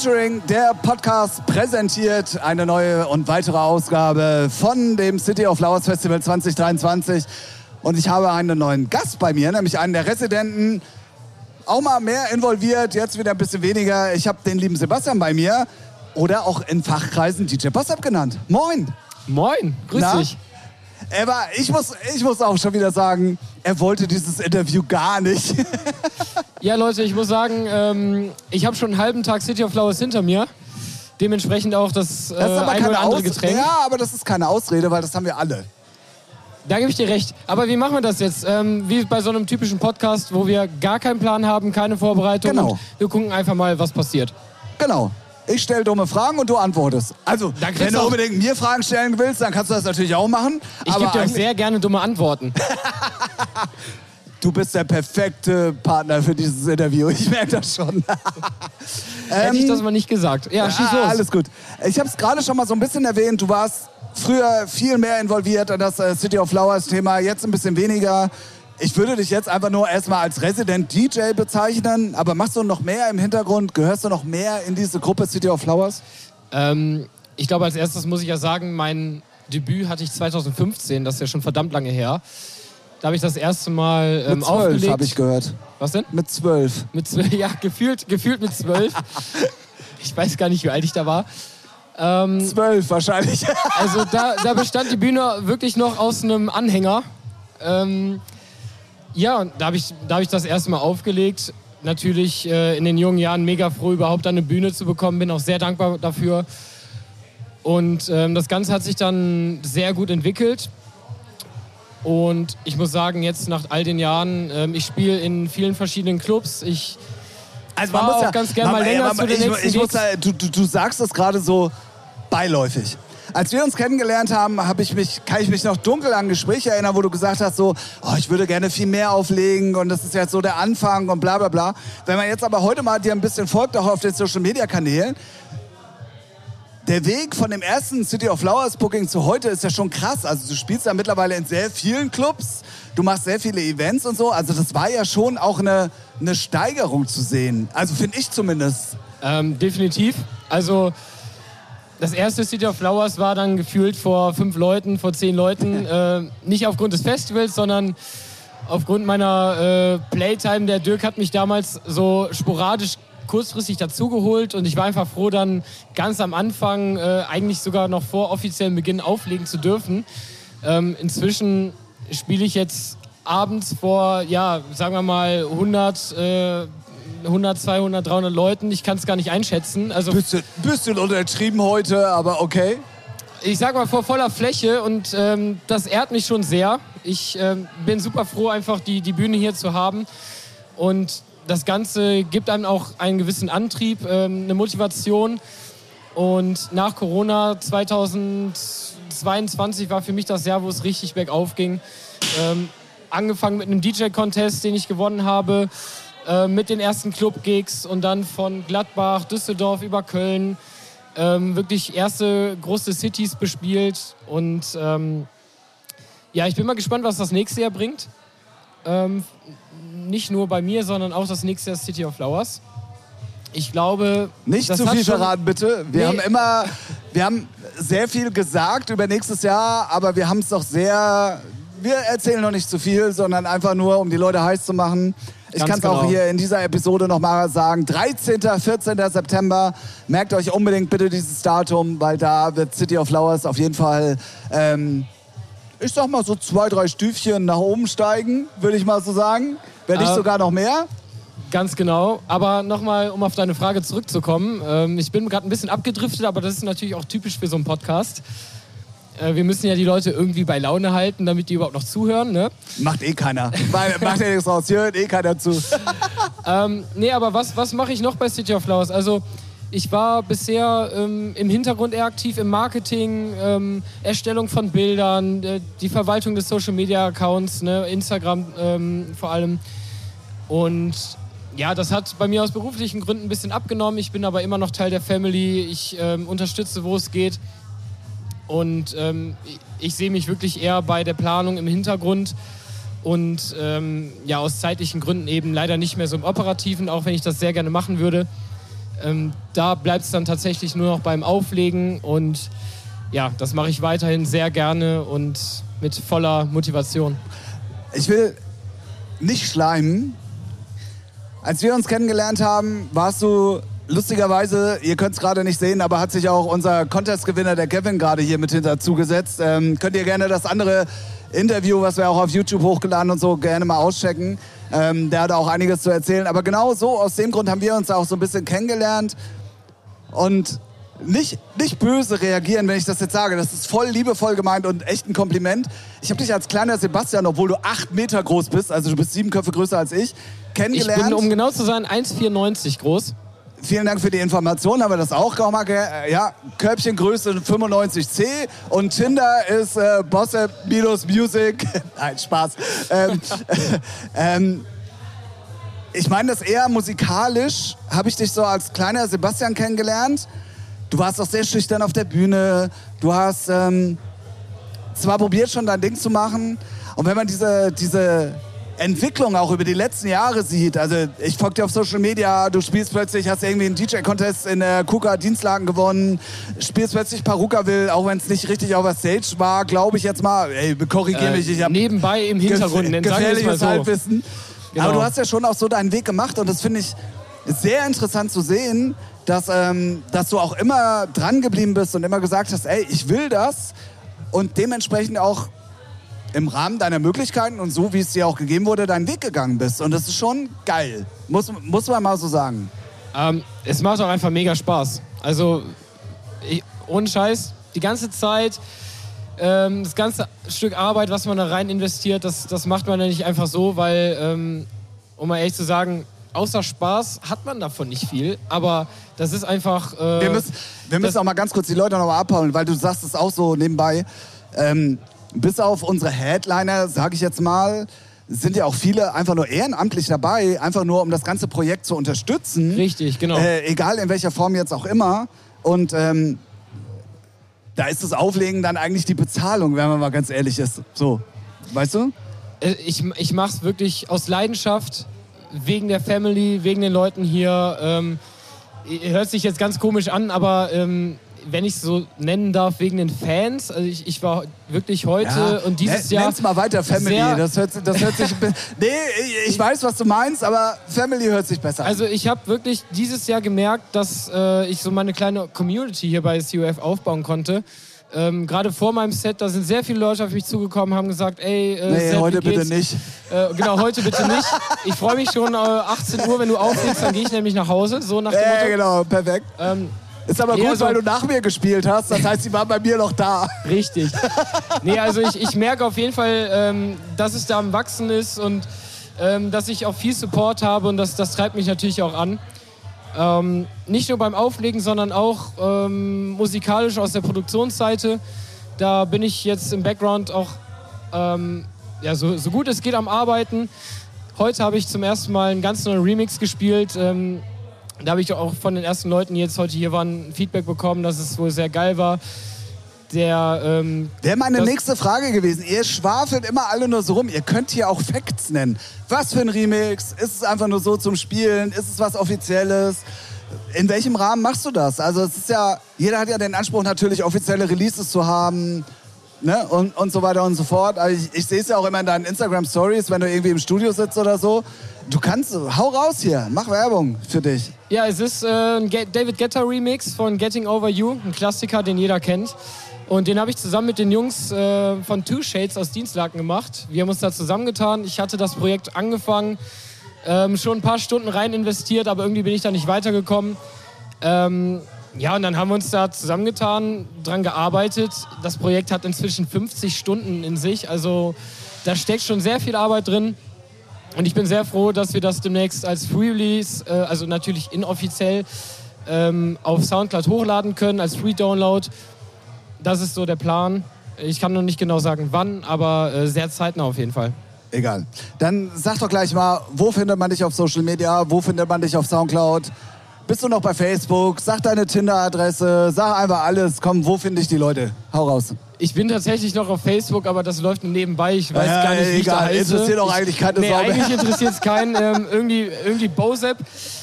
Featuring, der Podcast präsentiert eine neue und weitere Ausgabe von dem City of Flowers Festival 2023. Und ich habe einen neuen Gast bei mir, nämlich einen der Residenten. Auch mal mehr involviert, jetzt wieder ein bisschen weniger. Ich habe den lieben Sebastian bei mir. Oder auch in Fachkreisen DJ Bossab genannt. Moin! Moin, grüß Na? dich. Aber ich muss, ich muss auch schon wieder sagen, er wollte dieses Interview gar nicht. Ja, Leute, ich muss sagen, ähm, ich habe schon einen halben Tag City of Flowers hinter mir. Dementsprechend auch das, äh, Das ist aber ein keine oder andere Aus Getränk. Ja, aber das ist keine Ausrede, weil das haben wir alle. Da gebe ich dir recht. Aber wie machen wir das jetzt? Ähm, wie bei so einem typischen Podcast, wo wir gar keinen Plan haben, keine Vorbereitung. Genau. Und wir gucken einfach mal, was passiert. Genau. Ich stelle dumme Fragen und du antwortest. Also, wenn du unbedingt mir Fragen stellen willst, dann kannst du das natürlich auch machen. Ich gebe dir auch sehr gerne dumme Antworten. du bist der perfekte Partner für dieses Interview. Ich merke das schon. Hätte ich das mal nicht gesagt. Ja, schieß los. Alles gut. Ich habe es gerade schon mal so ein bisschen erwähnt. Du warst früher viel mehr involviert in das äh, City of Flowers Thema, jetzt ein bisschen weniger. Ich würde dich jetzt einfach nur erstmal als Resident DJ bezeichnen, aber machst du noch mehr im Hintergrund? Gehörst du noch mehr in diese Gruppe City of Flowers? Ähm, ich glaube, als erstes muss ich ja sagen, mein Debüt hatte ich 2015, das ist ja schon verdammt lange her. Da habe ich das erste Mal ähm, Mit zwölf aufgelegt. habe ich gehört. Was denn? Mit zwölf. Mit zwölf, ja, gefühlt, gefühlt mit zwölf. ich weiß gar nicht, wie alt ich da war. Ähm, Zwölf wahrscheinlich. also da, da bestand die Bühne wirklich noch aus einem Anhänger. Ähm, ja, und da habe ich, da hab ich das erste Mal aufgelegt. Natürlich äh, in den jungen Jahren mega froh, überhaupt eine Bühne zu bekommen. Bin auch sehr dankbar dafür. Und ähm, das Ganze hat sich dann sehr gut entwickelt. Und ich muss sagen, jetzt nach all den Jahren, ähm, ich spiele in vielen verschiedenen Clubs. Ich Also war auch ganz gern mal länger zu den ich, nächsten ich muss da, du, du, du sagst das gerade so beiläufig. Als wir uns kennengelernt haben, hab ich mich, kann ich mich noch dunkel an Gespräche erinnern, wo du gesagt hast, so, oh, ich würde gerne viel mehr auflegen und das ist jetzt so der Anfang und bla bla bla. Wenn man jetzt aber heute mal dir ein bisschen folgt, auch auf den Social Media Kanälen, der Weg von dem ersten City of Flowers Booking zu heute ist ja schon krass. Also du spielst ja mittlerweile in sehr vielen Clubs, du machst sehr viele Events und so. Also das war ja schon auch eine, eine Steigerung zu sehen. Also finde ich zumindest. Ähm, definitiv. Also das erste City of Flowers war dann gefühlt vor fünf Leuten, vor zehn Leuten. äh, nicht aufgrund des Festivals, sondern aufgrund meiner äh, Playtime. Der Dirk hat mich damals so sporadisch kurzfristig dazugeholt und ich war einfach froh, dann ganz am Anfang, äh, eigentlich sogar noch vor offiziellem Beginn auflegen zu dürfen. Ähm, inzwischen spiele ich jetzt abends vor, ja, sagen wir mal 100, äh, 100, 200, 300 Leuten. Ich kann es gar nicht einschätzen. Also Bisschen, bisschen untertrieben heute, aber okay. ich sag mal vor voller Fläche und ähm, das ehrt mich schon sehr. Ich ähm, bin super froh, einfach die, die Bühne hier zu haben. Und das Ganze gibt einem auch einen gewissen Antrieb, ähm, eine Motivation. Und nach Corona 2022 war für mich das Jahr, wo es richtig bergauf ging. Ähm, angefangen mit einem DJ-Contest, den ich gewonnen habe, äh, mit den ersten Club-Gigs und dann von Gladbach, Düsseldorf über Köln ähm, wirklich erste große Cities bespielt. Und ähm, ja, ich bin mal gespannt, was das nächste Jahr bringt. Ähm, nicht nur bei mir, sondern auch das nächste Jahr City of Flowers. Ich glaube, Nicht zu viel verraten, bitte. Wir Nee. haben immer, wir haben sehr viel gesagt über nächstes Jahr, aber wir haben es doch sehr, wir erzählen noch nicht zu viel, sondern einfach nur, um die Leute heiß zu machen. Ich kann es auch genau. hier in dieser Episode nochmal sagen. 13., 14. September. Merkt euch unbedingt bitte dieses Datum, weil da wird City of Flowers auf jeden Fall, ähm, ich sag mal so zwei, drei Stüfchen nach oben steigen, würde ich mal so sagen. Wenn nicht Äh, sogar noch mehr. Ganz genau. Aber nochmal, um auf deine Frage zurückzukommen. Ähm, ich bin gerade ein bisschen abgedriftet, aber das ist natürlich auch typisch für so einen Podcast. Äh, wir müssen ja die Leute irgendwie bei Laune halten, damit die überhaupt noch zuhören. Ne? Macht eh keiner. Macht ja nichts raus. Hier hört eh keiner zu. Ähm, nee, aber was, was mache ich noch bei City of Flowers? Also, ich war bisher ähm, im Hintergrund eher aktiv im Marketing, ähm, Erstellung von Bildern, äh, die Verwaltung des Social Media Accounts, ne, Instagram ähm, vor allem. Und ja, das hat bei mir aus beruflichen Gründen ein bisschen abgenommen. Ich bin aber immer noch Teil der Family. Ich ähm, unterstütze, wo es geht. Und ähm, ich, sehe mich wirklich eher bei der Planung im Hintergrund und ähm, ja, aus zeitlichen Gründen eben leider nicht mehr so im Operativen, auch wenn ich das sehr gerne machen würde. Ähm, da bleibt es dann tatsächlich nur noch beim Auflegen und ja, das mache ich weiterhin sehr gerne und mit voller Motivation. Ich will nicht schleimen. Als wir uns kennengelernt haben, warst du lustigerweise, ihr könnt es gerade nicht sehen, aber hat sich auch unser Contest-Gewinner, der Kevin, gerade hier mit hinterzugesetzt. Ähm, könnt ihr gerne das andere Interview, was wir auch auf YouTube hochgeladen und so, gerne mal auschecken. Ähm, der hat auch einiges zu erzählen. Aber genau so, aus dem Grund haben wir uns auch so ein bisschen kennengelernt. Und nicht, nicht böse reagieren, wenn ich das jetzt sage. Das ist voll liebevoll gemeint und echt ein Kompliment. Ich habe dich als kleiner Sebastian, obwohl du acht Meter groß bist, also du bist sieben Köpfe größer als ich, kennengelernt. Ich bin, um genau zu sein, 1,94 groß. Vielen Dank für die Information, haben wir das auch mal äh, Ja, Körbchengröße 95C und Tinder ist äh, Bosse-Music. Nein, Spaß. ähm, ähm, ich meine das eher musikalisch, habe ich dich so als kleiner Sebastian kennengelernt. Du warst auch sehr schüchtern auf der Bühne. Du hast ähm, zwar probiert schon dein Ding zu machen. Und wenn man diese, diese Entwicklung auch über die letzten Jahre sieht, also ich folge dir auf Social Media, du spielst plötzlich, hast irgendwie einen DJ-Contest in der KUKA Dienstlagen gewonnen, spielst plötzlich Paruka will, auch wenn es nicht richtig auf der Stage war, glaube ich jetzt mal, ey, korrigiere äh, mich, ich habe nebenbei im Hintergrund, gef gefährliches so. Halbwissen. Genau. Aber du hast ja schon auch so deinen Weg gemacht und das finde ich sehr interessant zu sehen, dass, ähm, dass du auch immer dran geblieben bist und immer gesagt hast, ey, ich will das und dementsprechend auch im Rahmen deiner Möglichkeiten und so, wie es dir auch gegeben wurde, deinen Weg gegangen bist. Und das ist schon geil, muss, muss man mal so sagen. Ähm, es macht auch einfach mega Spaß. Also, ich, ohne Scheiß, die ganze Zeit, ähm, das ganze Stück Arbeit, was man da rein investiert, das, das macht man ja nicht einfach so, weil, ähm, um mal ehrlich zu sagen, außer Spaß hat man davon nicht viel, aber das ist einfach. Äh, wir müssen, wir müssen auch mal ganz kurz die Leute noch mal abhauen, weil du sagst es auch so nebenbei. Ähm, bis auf unsere Headliner, sage ich jetzt mal, sind ja auch viele einfach nur ehrenamtlich dabei, einfach nur um das ganze Projekt zu unterstützen. Richtig, genau. Äh, egal in welcher Form jetzt auch immer. Und ähm, da ist das Auflegen dann eigentlich die Bezahlung, wenn man mal ganz ehrlich ist. So, weißt du? Äh, ich, ich mache es wirklich aus Leidenschaft wegen der Family, wegen den Leuten hier. Ähm, hört sich jetzt ganz komisch an, aber ähm, wenn ich es so nennen darf, wegen den Fans. Also ich, ich war wirklich heute ja, und dieses Jahr. Nenn's mal weiter Family. Das hört, das hört sich. nee, ich weiß, was du meinst, aber Family hört sich besser an. Also ich habe wirklich dieses Jahr gemerkt, dass äh, ich so meine kleine Community hier bei CUF aufbauen konnte. Ähm, Gerade vor meinem Set, da sind sehr viele Leute auf mich zugekommen, haben gesagt, ey, äh, nee, Set, heute bitte nicht. Äh, genau, heute bitte nicht. Ich freue mich schon, äh, 18 Uhr, wenn du auflegst, dann gehe ich nämlich nach Hause. So nach dem Ja, genau, perfekt. Ähm, ist aber nee, gut, also, weil du nach mir gespielt hast. Das heißt, sie waren bei mir noch da. Richtig. Nee, also ich, ich merke auf jeden Fall, ähm, dass es da am Wachsen ist und ähm, dass ich auch viel Support habe und das, das treibt mich natürlich auch an. Ähm, nicht nur beim Auflegen, sondern auch ähm, musikalisch aus der Produktionsseite. Da bin ich jetzt im Background auch ähm, ja, so, so, gut es geht am Arbeiten. Heute habe ich zum ersten Mal einen ganz neuen Remix gespielt. Da habe ich auch von den ersten Leuten, die jetzt heute hier waren, Feedback bekommen, dass es wohl sehr geil war. Der, ähm, Wäre meine nächste Frage gewesen. Ihr schwafelt immer alle nur so rum. Ihr könnt hier auch Facts nennen. Was für ein Remix? Ist es einfach nur so zum Spielen? Ist es was Offizielles? In welchem Rahmen machst du das? Also es ist ja, jeder hat ja den Anspruch natürlich offizielle Releases zu haben. Ne? Und, und so weiter und so fort. Also ich, ich sehe es ja auch immer in deinen Instagram Stories, wenn du irgendwie im Studio sitzt oder so. Du kannst, hau raus hier, mach Werbung für dich. Ja, es ist äh, ein David Guetta Remix von Getting Over You, ein Klassiker, den jeder kennt. Und den habe ich zusammen mit den Jungs äh, von Two Shades aus Dienstlaken gemacht. Wir haben uns da zusammengetan. Ich hatte das Projekt angefangen, ähm, schon ein paar Stunden rein investiert, aber irgendwie bin ich da nicht weitergekommen. Ähm, ja, und dann haben wir uns da zusammengetan, dran gearbeitet. Das Projekt hat inzwischen 50 Stunden in sich, also da steckt schon sehr viel Arbeit drin. Und ich bin sehr froh, dass wir das demnächst als Free Release, äh, also natürlich inoffiziell, ähm, auf Soundcloud hochladen können, als Free Download das ist so der Plan. Ich kann noch nicht genau sagen, wann, aber äh, sehr zeitnah auf jeden Fall. Egal. Dann sag doch gleich mal, wo findet man dich auf Social Media? Wo findet man dich auf Soundcloud? Bist du noch bei Facebook? Sag deine Tinder-Adresse, sag einfach alles. Komm, wo finde ich die Leute? Hau raus. Ich bin tatsächlich noch auf Facebook, aber das läuft nebenbei. Ich weiß Ja, gar nicht, wie ich da egal, heiße. interessiert auch eigentlich keine nee, Sau eigentlich interessiert es keinen. Ähm, irgendwie irgendwie Bozep.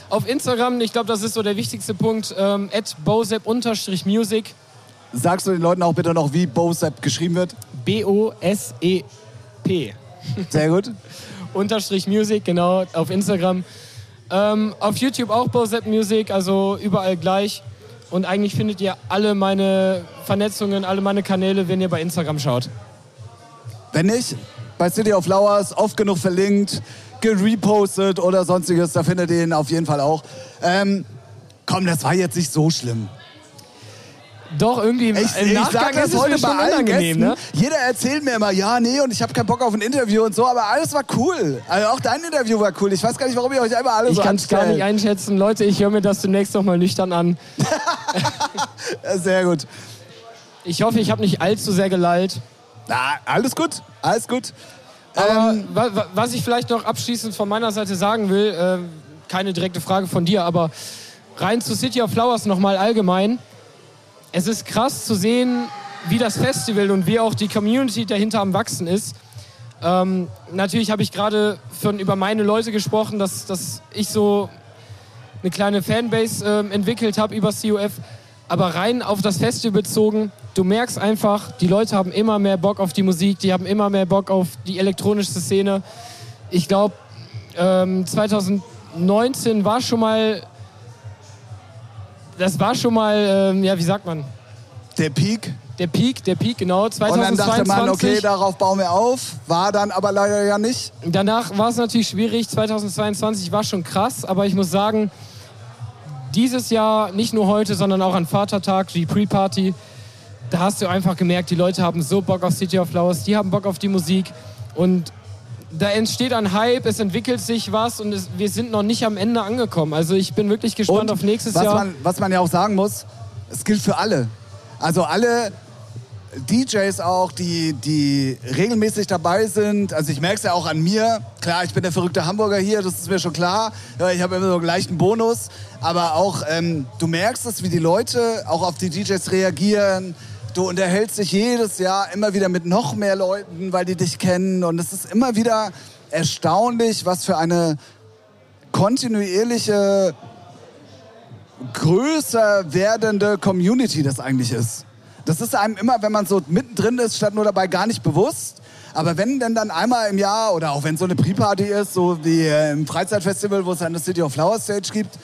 Auf Instagram, ich glaube, das ist so der wichtigste Punkt, ähm, at bozep-music. Sagst du den Leuten auch bitte noch, wie Bosep geschrieben wird? B-O-S-E-P. Sehr gut. Unterstrich Music, genau, auf Instagram. Ähm, auf YouTube auch Bozep Music, also überall gleich. Und eigentlich findet ihr alle meine Vernetzungen, alle meine Kanäle, wenn ihr bei Instagram schaut. Wenn nicht, bei City of Flowers oft genug verlinkt, gerepostet oder sonstiges, da findet ihr ihn auf jeden Fall auch. Ähm, komm, das war jetzt nicht so schlimm. Doch, irgendwie im, Ich, im ich Nachgang sag das ist es heute schon unangenehm, ne? Jeder erzählt mir immer, ja, nee, und ich habe keinen Bock auf ein Interview und so, aber alles war cool. Also auch dein Interview war cool. Ich weiß gar nicht, warum ihr euch einmal alle Ich so kann es gar nicht einschätzen. Leute, ich höre mir das demnächst noch mal nüchtern an. Sehr gut. Ich hoffe, ich habe nicht allzu sehr gelallt. Na, alles gut, alles gut. Aber Ähm, wa was ich vielleicht noch abschließend von meiner Seite sagen will, äh, keine direkte Frage von dir, aber rein zu City of Flowers nochmal allgemein. Es ist krass zu sehen, wie das Festival und wie auch die Community dahinter am Wachsen ist. Ähm, natürlich habe ich gerade über meine Leute gesprochen, dass, dass ich so eine kleine Fanbase ähm, entwickelt habe über CUF. Aber rein auf das Festival bezogen, du merkst einfach, die Leute haben immer mehr Bock auf die Musik, die haben immer mehr Bock auf die elektronische Szene. Ich glaube, ähm, 2019 war schon mal, das war schon mal, ähm, ja, wie sagt man, der Peak. der Peak, der Peak, genau, Und dann dachte 2022. man, okay, darauf bauen wir auf. War dann aber leider ja nicht. Danach war es natürlich schwierig. 2022 war schon krass, aber ich muss sagen, dieses Jahr, nicht nur heute, sondern auch an Vatertag, die Pre-Party, da hast du einfach gemerkt, die Leute haben so Bock auf City of Flowers, die haben Bock auf die Musik und da entsteht ein Hype, es entwickelt sich was und es, wir sind noch nicht am Ende angekommen. Also ich bin wirklich gespannt Und auf nächstes was Jahr. Man, was man ja auch sagen muss, es gilt für alle. Also alle DJs auch, die, die regelmäßig dabei sind. Also ich merke es ja auch an mir. Klar, ich bin der verrückte Hamburger hier, das ist mir schon klar. Ich habe immer so einen leichten Bonus. Aber auch, ähm, du merkst es, wie die Leute auch auf die DJs reagieren. Du unterhältst dich jedes Jahr immer wieder mit noch mehr Leuten, weil die dich kennen. Und es ist immer wieder erstaunlich, was für eine kontinuierliche größer werdende Community das eigentlich ist. Das ist einem immer, wenn man so mittendrin ist, statt nur dabei gar nicht bewusst. Aber wenn denn dann einmal im Jahr oder auch wenn so eine Pre-Party ist, so wie äh, im Freizeitfestival, wo es eine City of Flowers Stage gibt,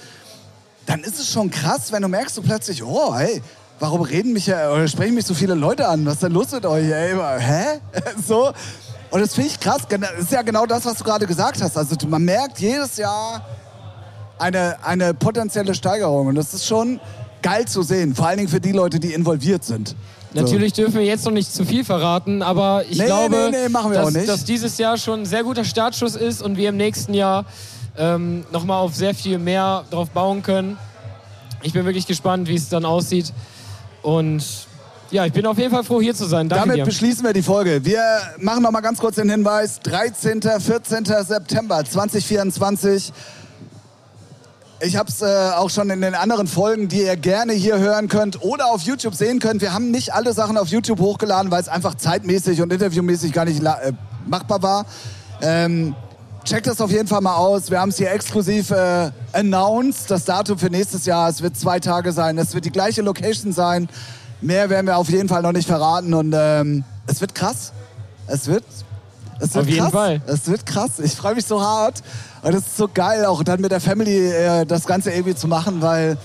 dann ist es schon krass, wenn du merkst so plötzlich, oh, hey, warum reden mich ja, oder sprechen mich so viele Leute an? Was ist denn los mit euch? Ey, hä? so. Und das finde ich krass. Das ist ja genau das, was du gerade gesagt hast. Also man merkt jedes Jahr eine, eine potenzielle Steigerung. Und das ist schon geil zu sehen. Vor allen Dingen für die Leute, die involviert sind. Natürlich dürfen wir jetzt noch nicht zu viel verraten, aber ich Nee, glaube, nee, nee, dass, dass dieses Jahr schon ein sehr guter Startschuss ist und wir im nächsten Jahr ähm, nochmal auf sehr viel mehr drauf bauen können. Ich bin wirklich gespannt, wie es dann aussieht. Und ja, ich bin auf jeden Fall froh, hier zu sein. Danke Damit dir. beschließen wir die Folge. Wir machen noch mal ganz kurz den Hinweis. 13. 14. September 2024. Ich habe es äh, auch schon in den anderen Folgen, die ihr gerne hier hören könnt oder auf YouTube sehen könnt. Wir haben nicht alle Sachen auf YouTube hochgeladen, weil es einfach zeitmäßig und interviewmäßig gar nicht äh, machbar war. Ähm, checkt das auf jeden Fall mal aus. Wir haben es hier exklusiv äh, announced, das Datum für nächstes Jahr. Es wird zwei Tage sein. Es wird die gleiche Location sein. Mehr werden wir auf jeden Fall noch nicht verraten. Und ähm, es wird krass. Es wird, es wird Auf jeden krass. Fall. Es wird krass. Ich freue mich so hart. Und es ist so geil, auch dann mit der Family äh, das Ganze irgendwie zu machen, weil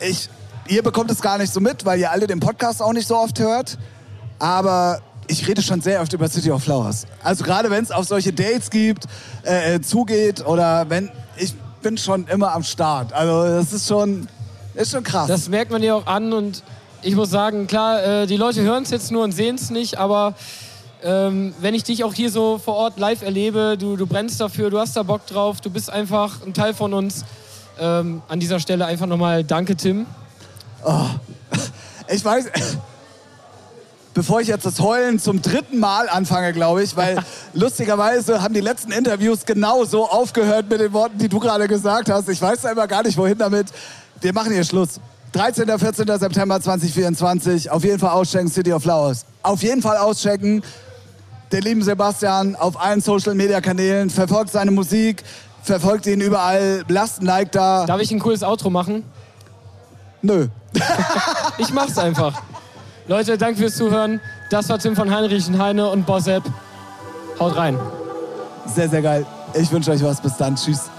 ich, ihr bekommt es gar nicht so mit, weil ihr alle den Podcast auch nicht so oft hört. Aber ich rede schon sehr oft über City of Flowers. Also gerade wenn es auf solche Dates gibt, äh, äh, zugeht oder wenn, ich bin schon immer am Start. Also das ist schon, ist schon krass. Das merkt man dir auch an und ich muss sagen, klar, äh, die Leute hören es jetzt nur und sehen es nicht, aber ähm, wenn ich dich auch hier so vor Ort live erlebe, du, du brennst dafür, du hast da Bock drauf, du bist einfach ein Teil von uns. Ähm, an dieser Stelle einfach nochmal Danke, Tim. Ich weiß. Bevor ich jetzt das Heulen zum dritten Mal anfange, glaube ich, weil lustigerweise haben die letzten Interviews genauso aufgehört mit den Worten, die du gerade gesagt hast. Ich weiß selber gar nicht, wohin damit. Wir machen hier Schluss. 13. 14. September 2024. Auf jeden Fall auschecken, City of Flowers. Auf jeden Fall auschecken. Den lieben Sebastian auf allen Social Media Kanälen. Verfolgt seine Musik. Verfolgt ihn überall. Lasst ein Like da. Darf ich ein cooles Outro machen? Nö. ich mach's einfach. Leute, danke fürs Zuhören. Das war Tim von Heinrich und Heine und Bossep. Haut rein. Sehr, sehr geil. Ich wünsche euch was. Bis dann. Tschüss.